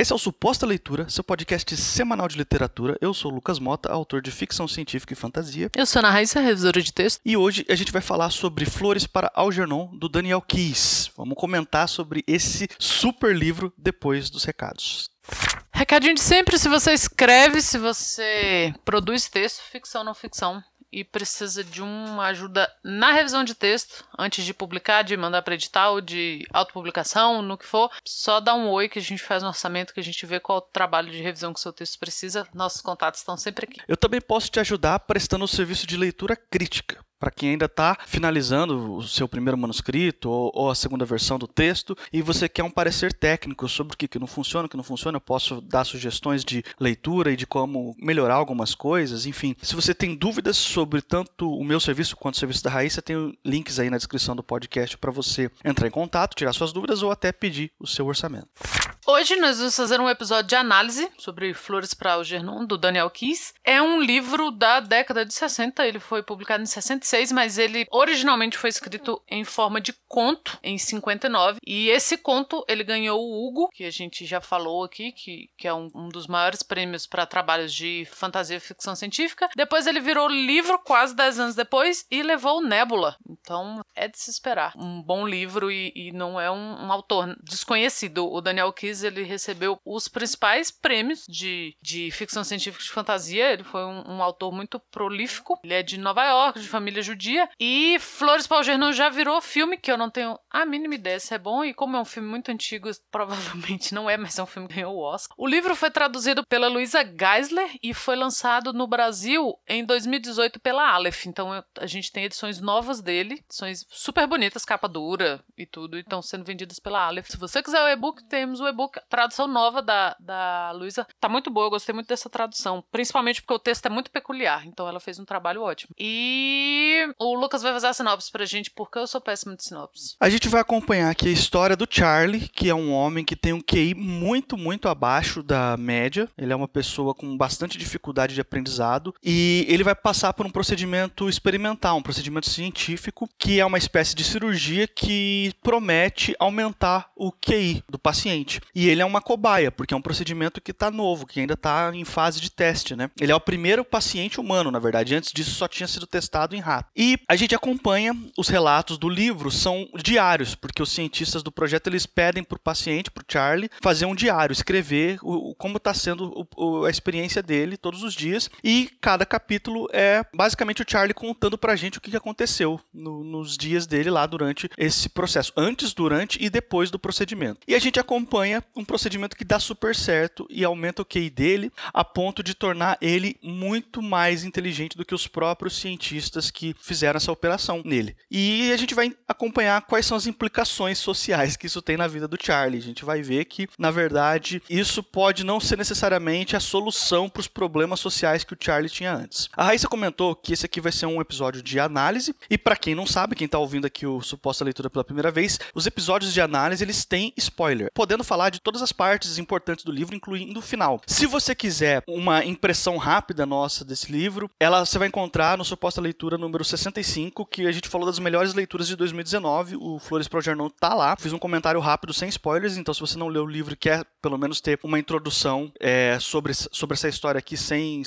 Esse é o Suposta Leitura, seu podcast semanal de literatura. Eu sou o Lucas Mota, autor de ficção científica e fantasia. Eu sou a Ana Raíssa, revisora de texto. E hoje a gente vai falar sobre Flores para Algernon, do Daniel Keyes. Vamos comentar sobre esse super livro depois dos recados. Recadinho de sempre, se você escreve, se você produz texto, ficção ou não ficção, e precisa de uma ajuda na revisão de texto, antes de publicar, de mandar para edital, de autopublicação, no que for, só dá um oi que a gente faz um orçamento, que a gente vê qual o trabalho de revisão que seu texto precisa. Nossos contatos estão sempre aqui. Eu também posso te ajudar prestando o serviço de leitura crítica para quem ainda está finalizando o seu primeiro manuscrito ou, ou, a segunda versão do texto e você quer um parecer técnico sobre o que, que não funciona, o que não funciona, eu posso dar sugestões de leitura e de como melhorar algumas coisas, enfim. Se você tem dúvidas sobre tanto o meu serviço quanto o serviço da Raíssa, tem links aí na descrição do podcast para você entrar em contato, tirar suas dúvidas ou até pedir o seu orçamento. Hoje nós vamos fazer um episódio de análise sobre Flores para Algernon, do Daniel Keyes. É um livro da década de 60, ele foi publicado em 66, mas ele originalmente foi escrito em forma de conto em 59. E esse conto ele ganhou o Hugo, que a gente já falou aqui, que, que é um, um dos maiores prêmios para trabalhos de fantasia e ficção científica. Depois ele virou livro quase 10 anos depois e levou o Nebula. Então é de se esperar. Um bom livro e, e não é um, um autor desconhecido. O Daniel Ele recebeu os principais prêmios de, de ficção científica de fantasia. Ele foi um, um autor muito prolífico. Ele é de Nova York, de família judia. E Flores para Algernon já virou filme, que eu não tenho a mínima ideia se é bom. E como é um filme muito antigo, provavelmente não é, mas é um filme que ganhou o Oscar. O livro foi traduzido pela Luisa Geisler e foi lançado no Brasil em 2018 pela Aleph. Então a gente tem edições novas dele, edições super bonitas, capa dura e tudo, e estão sendo vendidas pela Aleph. Se você quiser o e-book, temos o e-book tradução nova da, da Luísa tá muito boa, eu gostei muito dessa tradução. Principalmente porque o texto é muito peculiar, então ela fez um trabalho ótimo. E o Lucas vai fazer a sinopse pra gente, porque eu sou péssimo de sinopse. A gente vai acompanhar aqui a história do Charlie, que é um homem que tem um QI muito, muito abaixo da média. Ele é uma pessoa com bastante dificuldade de aprendizado e ele vai passar por um procedimento experimental, um procedimento científico, que é uma espécie de cirurgia que promete aumentar o QI do paciente. E ele é uma cobaia, porque é um procedimento que está novo, que ainda está em fase de teste, né? Ele é o primeiro paciente humano, na verdade. Antes disso só tinha sido testado em rato. E a gente acompanha os relatos do livro, são diários, porque os cientistas do projeto eles pedem para o paciente, para o Charlie, fazer um diário, escrever o, como está sendo o, a experiência dele todos os dias. E cada capítulo é basicamente o Charlie contando para a gente o que aconteceu no, nos dias dele lá durante esse processo, antes, durante e depois do procedimento. E a gente acompanha um procedimento que dá super certo e aumenta o QI dele a ponto de tornar ele muito mais inteligente do que os próprios cientistas que fizeram essa operação nele. E a gente vai acompanhar quais são as implicações sociais que isso tem na vida do Charlie. A gente vai ver que, na verdade, isso pode não ser necessariamente a solução para os problemas sociais que o Charlie tinha antes. A Raíssa comentou que esse aqui vai ser um episódio de análise e para quem não sabe, quem está ouvindo aqui o suposta leitura pela primeira vez, os episódios de análise eles têm spoiler, podendo falar de todas as partes importantes do livro, incluindo o final. Se você quiser uma impressão rápida nossa desse livro, ela você vai encontrar no Suposta Leitura número 65, que a gente falou das melhores leituras de 2019. O Flores Pro Jornal tá lá. Fiz um comentário rápido, sem spoilers, então se você não leu o livro e quer pelo menos ter uma introdução é, sobre, sobre essa história aqui sem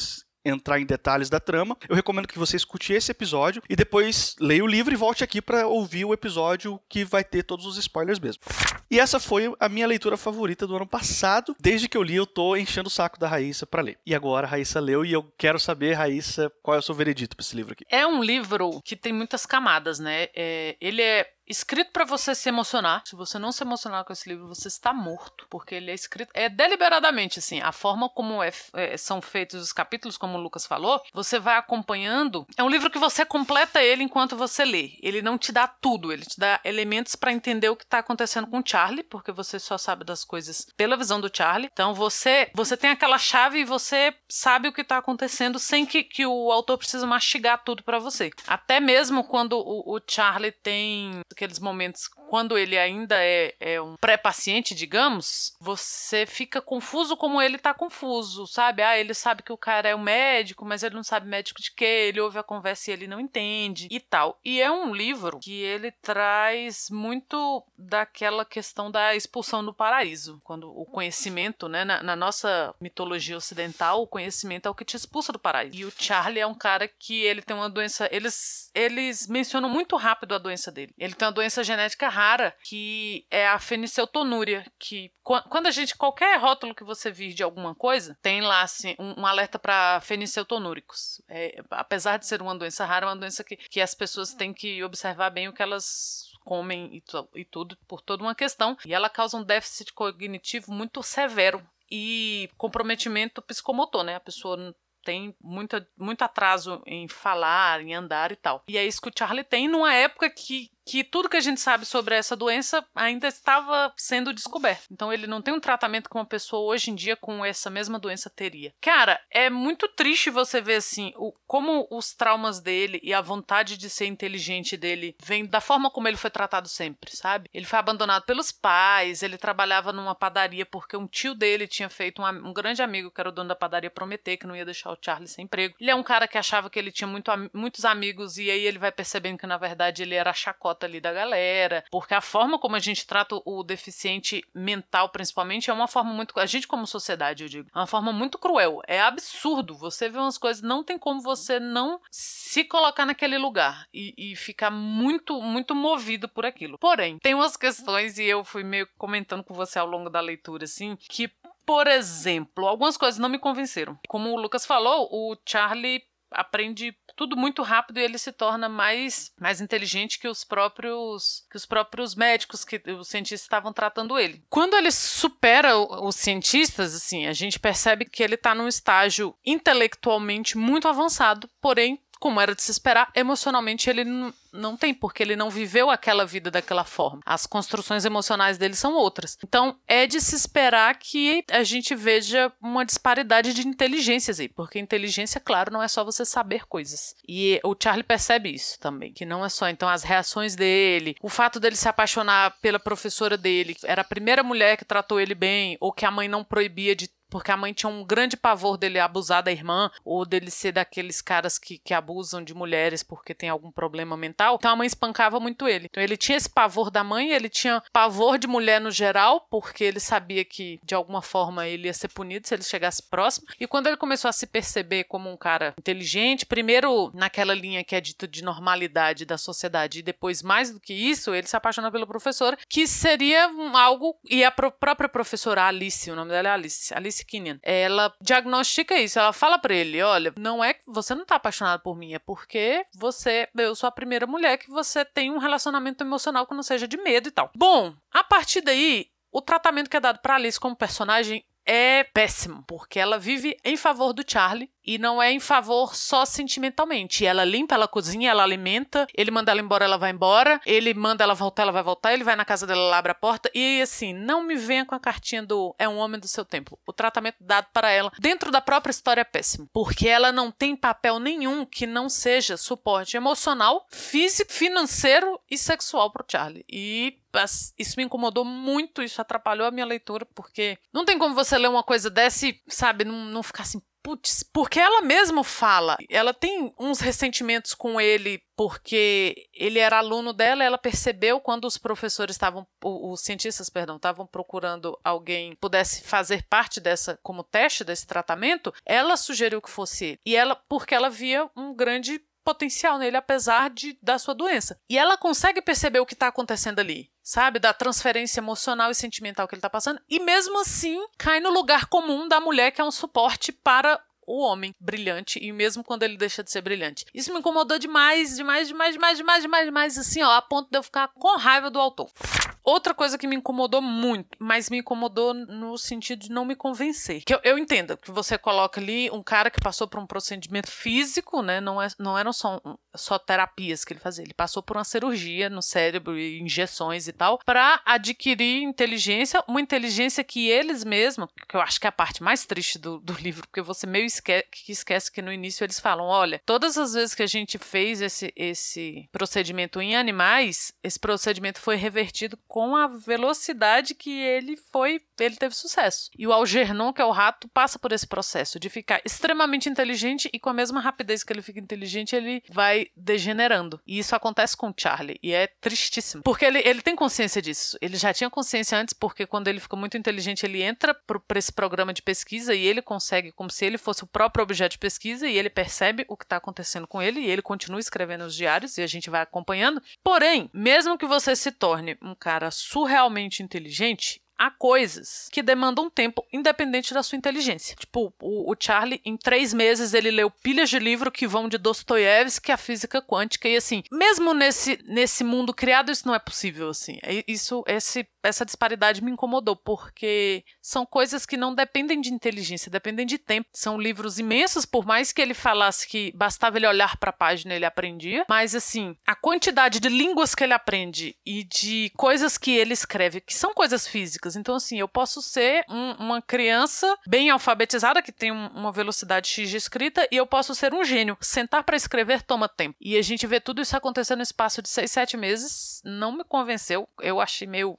entrar em detalhes da trama, eu recomendo que você escute esse episódio e depois leia o livro e volte aqui para ouvir o episódio que vai ter todos os spoilers mesmo. E essa foi a minha leitura favorita do ano passado. Desde que eu li, eu tô enchendo o saco da Raíssa para ler. E agora a Raíssa leu e eu quero saber, Raíssa, qual é o seu veredito para esse livro aqui. É um livro que tem muitas camadas, né? É, ele é escrito para você se emocionar. Se você não se emocionar com esse livro, você está morto, porque ele é escrito é deliberadamente assim, a forma como é, é, são feitos os capítulos, como o Lucas falou, você vai acompanhando. É um livro que você completa ele enquanto você lê. Ele não te dá tudo, ele te dá elementos para entender o que está acontecendo com o Charlie, porque você só sabe das coisas pela visão do Charlie. Então você você tem aquela chave e você sabe o que está acontecendo sem que, que o autor precisa mastigar tudo para você. Até mesmo quando o, o Charlie tem aqueles momentos quando ele ainda é, é um pré-paciente, digamos, você fica confuso como ele tá confuso, sabe? Ah, ele sabe que o cara é um médico, mas ele não sabe médico de quê, ele ouve a conversa e ele não entende e tal. E é um livro que ele traz muito daquela questão da expulsão do paraíso, quando o conhecimento, né, na, na nossa mitologia ocidental, o conhecimento é o que te expulsa do paraíso. E o Charlie é um cara que ele tem uma doença, eles eles mencionam muito rápido a doença dele. Ele tem uma doença genética rara que é a feniceutonúria, que quando a gente qualquer rótulo que você vir de alguma coisa, tem lá assim um, um alerta para feniceutonúricos. É, apesar de ser uma doença rara, é uma doença que, que as pessoas têm que observar bem o que elas comem e, e tudo por toda uma questão. E ela causa um déficit cognitivo muito severo e comprometimento psicomotor, né? A pessoa tem muito, muito atraso em falar, em andar e tal. E é isso que o Charlie tem numa época que que tudo que a gente sabe sobre essa doença ainda estava sendo descoberto. Então ele não tem um tratamento que uma pessoa hoje em dia com essa mesma doença teria. Cara, é muito triste você ver assim, o, como os traumas dele e a vontade de ser inteligente dele vem da forma como ele foi tratado sempre, sabe? Ele foi abandonado pelos pais, ele trabalhava numa padaria porque um tio dele tinha feito um, um grande amigo que era o dono da padaria prometer que não ia deixar o Charlie sem emprego. Ele é um cara que achava que ele tinha muito, muitos amigos e aí ele vai percebendo que na verdade ele era chacota ali da galera, porque a forma como a gente trata o deficiente mental, principalmente, é uma forma muito. A gente, como sociedade, eu digo, é uma forma muito cruel. É absurdo. Você vê umas coisas, não tem como você não se colocar naquele lugar e, e ficar muito, muito movido por aquilo. Porém, tem umas questões, e eu fui meio comentando com você ao longo da leitura, assim, que por exemplo, algumas coisas não me convenceram. Como o Lucas falou, o Charlie aprende tudo muito rápido e ele se torna mais, mais inteligente que os próprios que os próprios médicos que os cientistas estavam tratando ele. Quando ele supera os cientistas, assim, a gente percebe que ele está num estágio intelectualmente muito avançado, porém como era de se esperar, emocionalmente ele não tem, porque ele não viveu aquela vida daquela forma. As construções emocionais dele são outras. Então, é de se esperar que a gente veja uma disparidade de inteligências aí, porque inteligência, claro, não é só você saber coisas. E o Charlie percebe isso também, que não é só então as reações dele, o fato dele se apaixonar pela professora dele, era a primeira mulher que tratou ele bem, ou que a mãe não proibia de porque a mãe tinha um grande pavor dele abusar da irmã ou dele ser daqueles caras que, que abusam de mulheres porque tem algum problema mental. Então a mãe espancava muito ele. Então ele tinha esse pavor da mãe, ele tinha pavor de mulher no geral, porque ele sabia que de alguma forma ele ia ser punido se ele chegasse próximo. E quando ele começou a se perceber como um cara inteligente, primeiro naquela linha que é dito de normalidade da sociedade, e depois mais do que isso, ele se apaixonou pela professora, que seria algo. E a própria professora Alice, o nome dela é Alice, Alice Kinnian, ela diagnostica isso. Ela fala para ele: olha, não é que você não tá apaixonado por mim, é porque você, eu sou a primeira mulher que você tem um relacionamento emocional que não seja de medo e tal. Bom, a partir daí, o tratamento que é dado para Alice como personagem é péssimo, porque ela vive em favor do Charlie e não é em favor só sentimentalmente. Ela limpa, ela cozinha, ela alimenta, ele manda ela embora, ela vai embora, ele manda ela voltar, ela vai voltar, ele vai na casa dela, ela abre a porta e assim, não me venha com a cartinha do é um homem do seu tempo. O tratamento dado para ela dentro da própria história é péssimo, porque ela não tem papel nenhum que não seja suporte emocional, físico, financeiro e sexual pro Charlie. E isso me incomodou muito, isso atrapalhou a minha leitura, porque não tem como você ler uma coisa dessa e, sabe, não, não ficar assim, putz, porque ela mesma fala, ela tem uns ressentimentos com ele porque ele era aluno dela, ela percebeu quando os professores estavam, os cientistas, perdão, estavam procurando alguém que pudesse fazer parte dessa como teste desse tratamento, ela sugeriu que fosse ele. E ela, porque ela via um grande potencial nele, apesar de da sua doença. E ela consegue perceber o que está acontecendo ali, sabe? Da transferência emocional e sentimental que ele está passando. E mesmo assim, cai no lugar comum da mulher que é um suporte para o homem brilhante e mesmo quando ele deixa de ser brilhante. Isso me incomodou demais, demais, demais, demais, demais, demais, demais, assim, ó, a ponto de eu ficar com raiva do autor. Outra coisa que me incomodou muito, mas me incomodou no sentido de não me convencer. Que eu, eu entendo que você coloca ali um cara que passou por um procedimento físico, né? Não, é, não eram só. Só terapias que ele fazia. Ele passou por uma cirurgia no cérebro e injeções e tal para adquirir inteligência, uma inteligência que eles mesmos, que eu acho que é a parte mais triste do, do livro, porque você meio que esquece que no início eles falam: olha, todas as vezes que a gente fez esse, esse procedimento em animais, esse procedimento foi revertido com a velocidade que ele foi, ele teve sucesso. E o Algernon, que é o rato, passa por esse processo de ficar extremamente inteligente e com a mesma rapidez que ele fica inteligente, ele vai degenerando. E isso acontece com o Charlie. E é tristíssimo. Porque ele, ele tem consciência disso. Ele já tinha consciência antes, porque quando ele fica muito inteligente, ele entra para esse programa de pesquisa e ele consegue, como se ele fosse o próprio objeto de pesquisa, e ele percebe o que está acontecendo com ele, e ele continua escrevendo os diários, e a gente vai acompanhando. Porém, mesmo que você se torne um cara surrealmente inteligente, há coisas que demandam tempo independente da sua inteligência. Tipo, o, o, Charlie, em três meses, ele leu pilhas de livro que vão de Dostoiévski à física quântica. E assim, mesmo nesse, nesse mundo criado, isso não é possível, assim. É, isso, esse, essa disparidade me incomodou, porque são coisas que não dependem de inteligência, dependem de tempo. São livros imensos, por mais que ele falasse que bastava ele olhar para a página, ele aprendia. Mas assim, a quantidade de línguas que ele aprende e de coisas que ele escreve, que são coisas físicas, então, assim, eu posso ser um, uma criança bem alfabetizada, que tem um, uma velocidade X de escrita, e eu posso ser um gênio. Sentar para escrever toma tempo. E a gente vê tudo isso acontecendo no espaço de 6, 7 meses. Não me convenceu. Eu achei meio.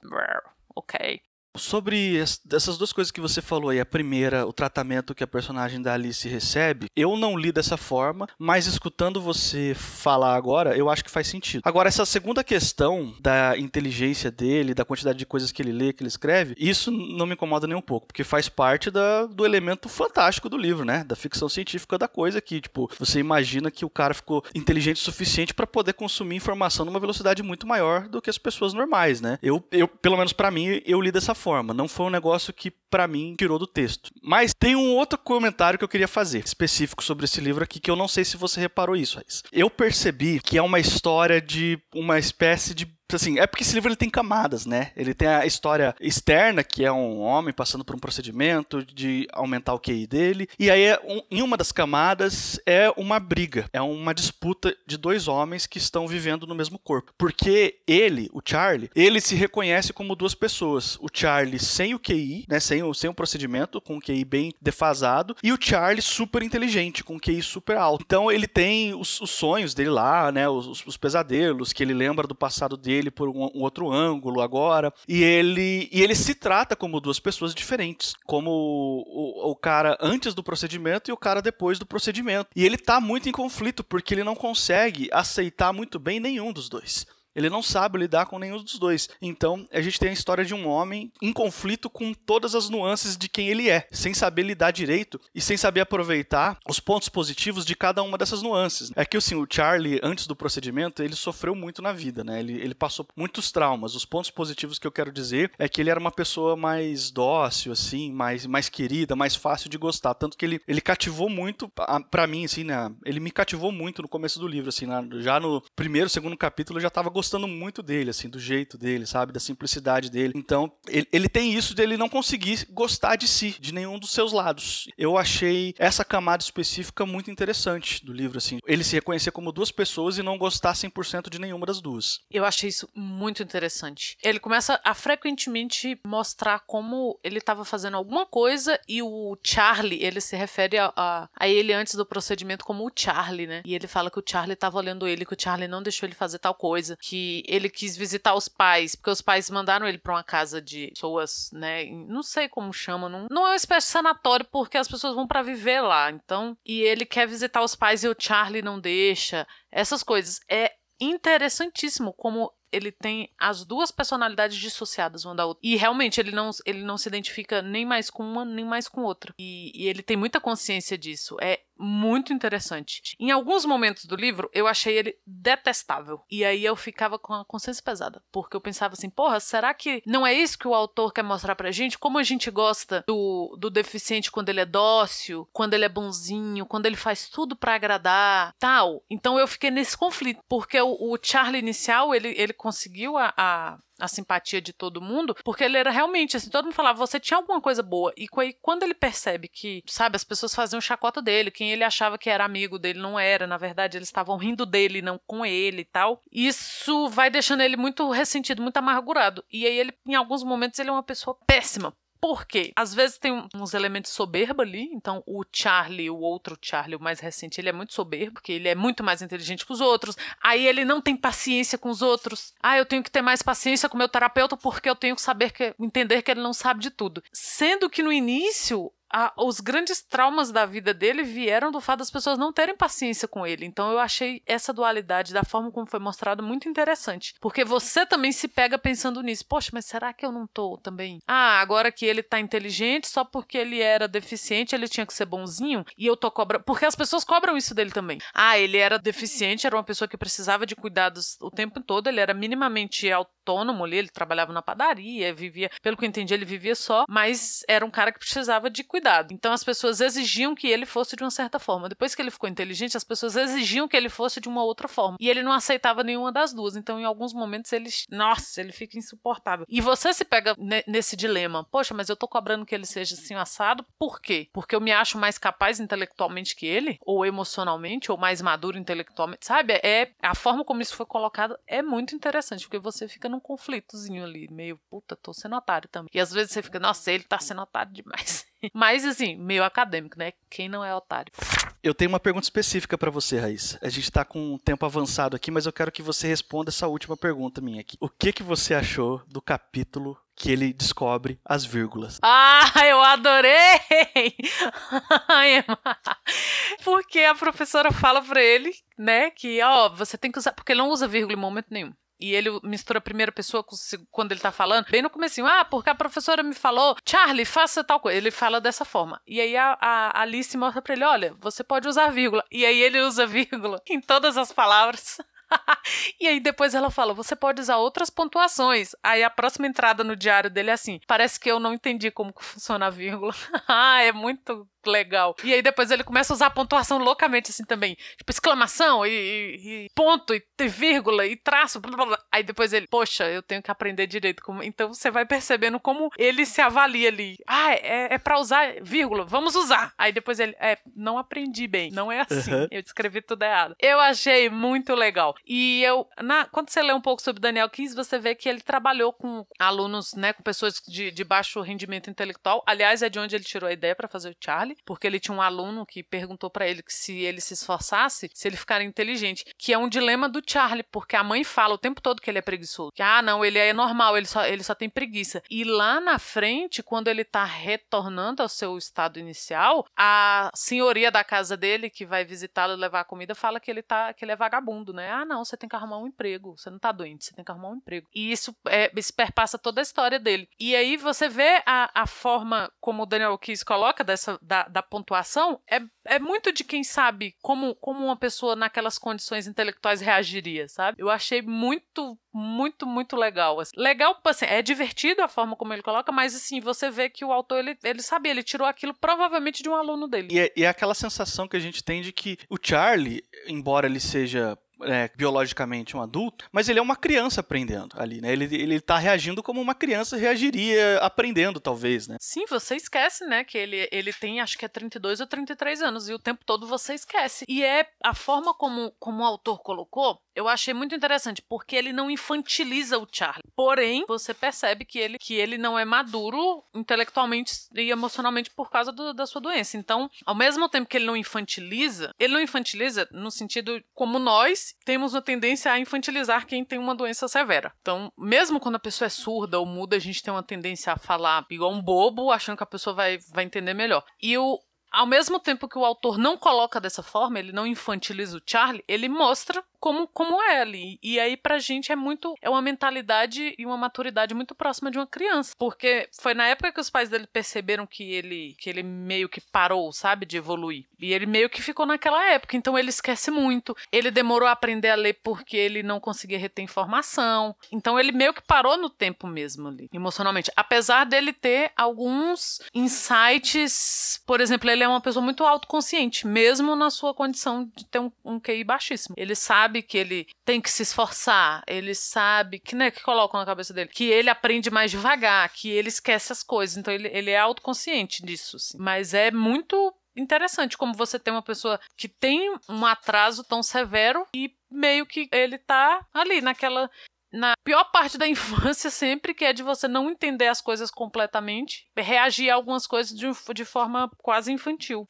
Ok. Sobre essas duas coisas que você falou aí, a primeira, o tratamento que a personagem da Alice recebe, eu não li dessa forma, mas escutando você falar agora, eu acho que faz sentido. Agora, essa segunda questão da inteligência dele, da quantidade de coisas que ele lê, que ele escreve, isso não me incomoda nem um pouco, porque faz parte da, do elemento fantástico do livro, né? Da ficção científica da coisa que, tipo, você imagina que o cara ficou inteligente o suficiente para poder consumir informação numa velocidade muito maior do que as pessoas normais, né? Eu, eu pelo menos para mim, eu li dessa forma forma. Não foi um negócio que, para mim, tirou do texto. Mas tem um outro comentário que eu queria fazer, específico sobre esse livro aqui, que eu não sei se você reparou isso, Raiz. Eu percebi que é uma história de uma espécie de assim, é porque esse livro ele tem camadas, né? Ele tem a história externa, que é um homem passando por um procedimento de aumentar o QI dele, e aí é um, em uma das camadas é uma briga, é uma disputa de dois homens que estão vivendo no mesmo corpo. Porque ele, o Charlie, ele se reconhece como duas pessoas. O Charlie sem o QI, né, sem o, sem o procedimento, com o QI bem defasado, e o Charlie super inteligente, com o QI super alto. Então ele tem os, os sonhos dele lá, né, os, os pesadelos que ele lembra do passado dele ele por um, um, outro ângulo agora. E ele, e ele se trata como duas pessoas diferentes. Como o, o, o cara antes do procedimento e o cara depois do procedimento. E ele tá muito em conflito porque ele não consegue aceitar muito bem nenhum dos dois. Ele não sabe lidar com nenhum dos dois. Então, a gente tem a história de um homem em conflito com todas as nuances de quem ele é, sem saber lidar direito e sem saber aproveitar os pontos positivos de cada uma dessas nuances. É que assim, o Charlie, antes do procedimento, ele sofreu muito na vida, né? Ele, ele passou muitos traumas. Os pontos positivos que eu quero dizer é que ele era uma pessoa mais dócil, assim, mais, mais querida, mais fácil de gostar. Tanto que ele, ele cativou muito, para mim, assim, né? Ele me cativou muito no começo do livro, assim, já no primeiro, segundo capítulo eu já tava gostando gostando muito dele, assim, do jeito dele, sabe? Da simplicidade dele. Então, ele, ele tem isso de ele não conseguir gostar de si, de nenhum dos seus lados. Eu achei essa camada específica muito interessante do livro, assim. Ele se reconhecer como duas pessoas e não gostar 100% de nenhuma das duas. Eu achei isso muito interessante. Ele começa a frequentemente mostrar como ele estava fazendo alguma coisa e o Charlie, ele se refere a, a, a, ele antes do procedimento como o Charlie, né? E ele fala que o Charlie estava olhando ele, que o Charlie não deixou ele fazer tal coisa, que que ele quis visitar os pais, porque os pais mandaram ele para uma casa de pessoas, né? Não sei como chama, não, não é uma espécie de sanatório porque as pessoas vão para viver lá. Então, e ele quer visitar os pais e o Charlie não deixa. Essas coisas é interessantíssimo como ele tem as duas personalidades dissociadas uma da outra. E realmente ele não, ele não se identifica nem mais com uma, nem mais com outra. E, e ele tem muita consciência disso. É muito interessante. Em alguns momentos do livro, eu achei ele detestável. E aí eu ficava com a consciência pesada. Porque eu pensava assim, porra, será que não é isso que o autor quer mostrar pra gente? Como a gente gosta do, do deficiente quando ele é dócil, quando ele é bonzinho, quando ele faz tudo para agradar, tal. Então eu fiquei nesse conflito. Porque o, o Charlie inicial, ele, ele conseguiu a, a a simpatia de todo mundo, porque ele era realmente assim, todo mundo falava, você tinha alguma coisa boa. E quando ele percebe que, sabe, as pessoas faziam chacota dele, quem ele achava que era amigo dele não era, na verdade, eles estavam rindo dele, não com ele e tal. Isso vai deixando ele muito ressentido, muito amargurado. E aí ele, em alguns momentos, ele é uma pessoa péssima, por quê? Às vezes tem uns elementos soberba ali, então o Charlie, o outro Charlie, o mais recente, ele é muito soberbo, porque ele é muito mais inteligente que os outros. Aí ele não tem paciência com os outros. Ah, eu tenho que ter mais paciência com o meu terapeuta porque eu tenho que saber que entender que ele não sabe de tudo. Sendo que no início a, os grandes traumas da vida dele vieram do fato das pessoas não terem paciência com ele. Então eu achei essa dualidade, da forma como foi mostrado, muito interessante. Porque você também se pega pensando nisso. Poxa, mas será que eu não tô também? Ah, agora que ele tá inteligente, só porque ele era deficiente, ele tinha que ser bonzinho e eu tô cobrando. Porque as pessoas cobram isso dele também. Ah, ele era deficiente, era uma pessoa que precisava de cuidados o tempo todo, ele era minimamente autônomo ali, ele trabalhava na padaria, vivia, pelo que eu entendi, ele vivia só, mas era um cara que precisava de cuidado. Então as pessoas exigiam que ele fosse de uma certa forma. Depois que ele ficou inteligente, as pessoas exigiam que ele fosse de uma outra forma. E ele não aceitava nenhuma das duas. Então, em alguns momentos, ele. Nossa, ele fica insuportável. E você se pega nesse dilema. Poxa, mas eu tô cobrando que ele seja assim assado. Por quê? Porque eu me acho mais capaz intelectualmente que ele? Ou emocionalmente? Ou mais maduro intelectualmente? Sabe? É a forma como isso foi colocado é muito interessante. Porque você fica num conflitozinho ali. Meio, puta, tô sendo otário também. E às vezes você fica, nossa, ele tá sendo otário demais. Mas, assim, meio acadêmico, né? Quem não é otário? Eu tenho uma pergunta específica para você, Raíssa. A gente tá com um tempo avançado aqui, mas eu quero que você responda essa última pergunta minha aqui. O que que você achou do capítulo que ele descobre as vírgulas. Ah, eu adorei! porque a professora fala para ele, né, que ó, você tem que usar, porque ele não usa vírgula em momento nenhum. E ele mistura a primeira pessoa com, quando ele tá falando, bem no começo, ah, porque a professora me falou, Charlie, faça tal coisa. Ele fala dessa forma. E aí a, a Alice mostra pra ele, olha, você pode usar vírgula. E aí ele usa vírgula em todas as palavras. e aí depois ela fala: você pode usar outras pontuações. Aí a próxima entrada no diário dele é assim: parece que eu não entendi como funciona a vírgula. ah, é muito legal. E aí depois ele começa a usar a pontuação loucamente assim também. Tipo, exclamação e, e, e ponto e, e, vírgula e traço. Blá, blá, blá. Aí depois ele, poxa, eu tenho que aprender direito. Como... Então você vai percebendo como ele se avalia ali. Ah, é, é pra usar vírgula, vamos usar. Aí depois ele, é, não aprendi bem, não é assim. Uhum. Eu escrevi tudo errado. Eu achei muito legal. E eu, na, quando você lê um pouco sobre Daniel Keyes, você vê que ele trabalhou com alunos, né, com pessoas de, de baixo rendimento intelectual. Aliás, é de onde ele tirou a ideia para fazer o Charlie porque ele tinha um aluno que perguntou para ele que se ele se esforçasse, se ele ficaria inteligente, que é um dilema do Charlie, porque a mãe fala o tempo todo que ele é preguiçoso. Que, ah, não, ele é normal, ele só, ele só tem preguiça. E lá na frente, quando ele tá retornando ao seu estado inicial, a senhoria da casa dele, que vai visitá-lo e levar a comida, fala que ele tá que ele é vagabundo, né? Ah, não, você tem que arrumar um emprego, você não tá doente, você tem que arrumar um emprego. E isso, é, isso perpassa toda a história dele. E aí você vê a, a forma como o Daniel Kiss coloca dessa, da, da pontuação é, é muito de quem sabe como, como uma pessoa naquelas condições intelectuais reagiria, sabe? Eu achei muito, muito, muito legal. Assim. Legal, assim, é divertido a forma como ele coloca, mas assim, você vê que o autor, ele, ele sabia, ele tirou aquilo provavelmente de um aluno dele. E é, e é aquela sensação que a gente tem de que o Charlie, embora ele seja é, biologicamente um adulto, mas ele é uma criança aprendendo ali, né? Ele, ele tá reagindo como uma criança reagiria aprendendo, talvez, né? Sim, você esquece, né? Que ele, ele tem, acho que é 32 ou 33 anos, e o tempo todo você esquece. E é a forma como, como o autor colocou, eu achei muito interessante, porque ele não infantiliza o Charlie. Porém, você percebe que ele, que ele não é maduro intelectualmente e emocionalmente por causa do, da sua doença. Então, ao mesmo tempo que ele não infantiliza, ele não infantiliza no sentido como nós temos uma tendência a infantilizar quem tem uma doença severa. Então, mesmo quando a pessoa é surda ou muda, a gente tem uma tendência a falar igual um bobo, achando que a pessoa vai, vai entender melhor. E o, ao mesmo tempo que o autor não coloca dessa forma, ele não infantiliza o Charlie, ele mostra como, como é ali. E aí, pra gente, é muito. É uma mentalidade e uma maturidade muito próxima de uma criança. Porque foi na época que os pais dele perceberam que ele, que ele meio que parou, sabe, de evoluir. E ele meio que ficou naquela época. Então ele esquece muito. Ele demorou a aprender a ler porque ele não conseguia reter informação. Então ele meio que parou no tempo mesmo ali, emocionalmente. Apesar dele ter alguns insights. Por exemplo, ele é uma pessoa muito autoconsciente, mesmo na sua condição de ter um, um QI baixíssimo. Ele sabe sabe que ele tem que se esforçar, ele sabe que, né, que colocam na cabeça dele, que ele aprende mais devagar, que ele esquece as coisas, então ele, ele é autoconsciente disso, assim. mas é muito interessante como você tem uma pessoa que tem um atraso tão severo e meio que ele tá ali naquela na pior parte da infância sempre, que é de você não entender as coisas completamente, reagir a algumas coisas de, de forma quase infantil.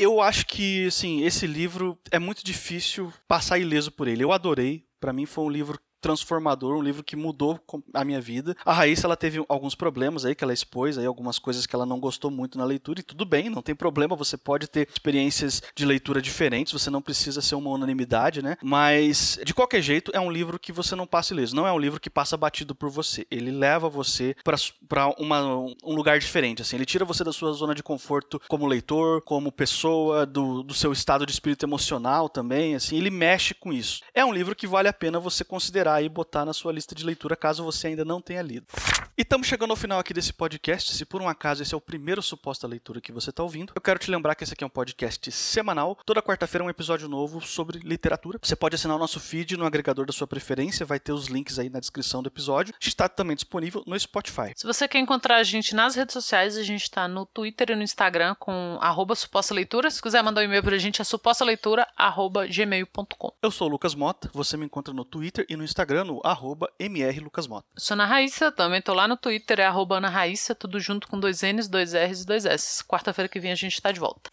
Eu acho que, assim, esse livro é muito difícil passar ileso por ele. Eu adorei. Para mim foi um livro transformador, um livro que mudou a minha vida. A Raíssa ela teve alguns problemas aí que ela expôs aí algumas coisas que ela não gostou muito na leitura e tudo bem, não tem problema, você pode ter experiências de leitura diferentes, você não precisa ser uma unanimidade, né? Mas de qualquer jeito é um livro que você não passa ileso, não é um livro que passa batido por você. Ele leva você para um lugar diferente, assim, ele tira você da sua zona de conforto como leitor, como pessoa, do, do seu estado de espírito emocional também, assim, ele mexe com isso. É um livro que vale a pena você considerar e botar na sua lista de leitura caso você ainda não tenha lido. E estamos chegando ao final aqui desse podcast. Se por um acaso esse é o primeiro suposta leitura que você está ouvindo, eu quero te lembrar que esse aqui é um podcast semanal. Toda quarta-feira é um episódio novo sobre literatura. Você pode assinar o nosso feed no agregador da sua preferência, vai ter os links aí na descrição do episódio. A gente está também disponível no Spotify. Se você quer encontrar a gente nas redes sociais, a gente está no Twitter e no Instagram com arroba suposta leitura. Se quiser mandar um e-mail para a gente, é supostaleitura.gmail.com. Eu sou o Lucas Mota, você me encontra no Twitter e no Instagram Instagram no mrlucasmota. Sou Ana Raíssa, também tô lá no Twitter, é arroba Ana Raíssa, tudo junto com dois N's, dois R's e dois S. Quarta-feira que vem a gente tá de volta.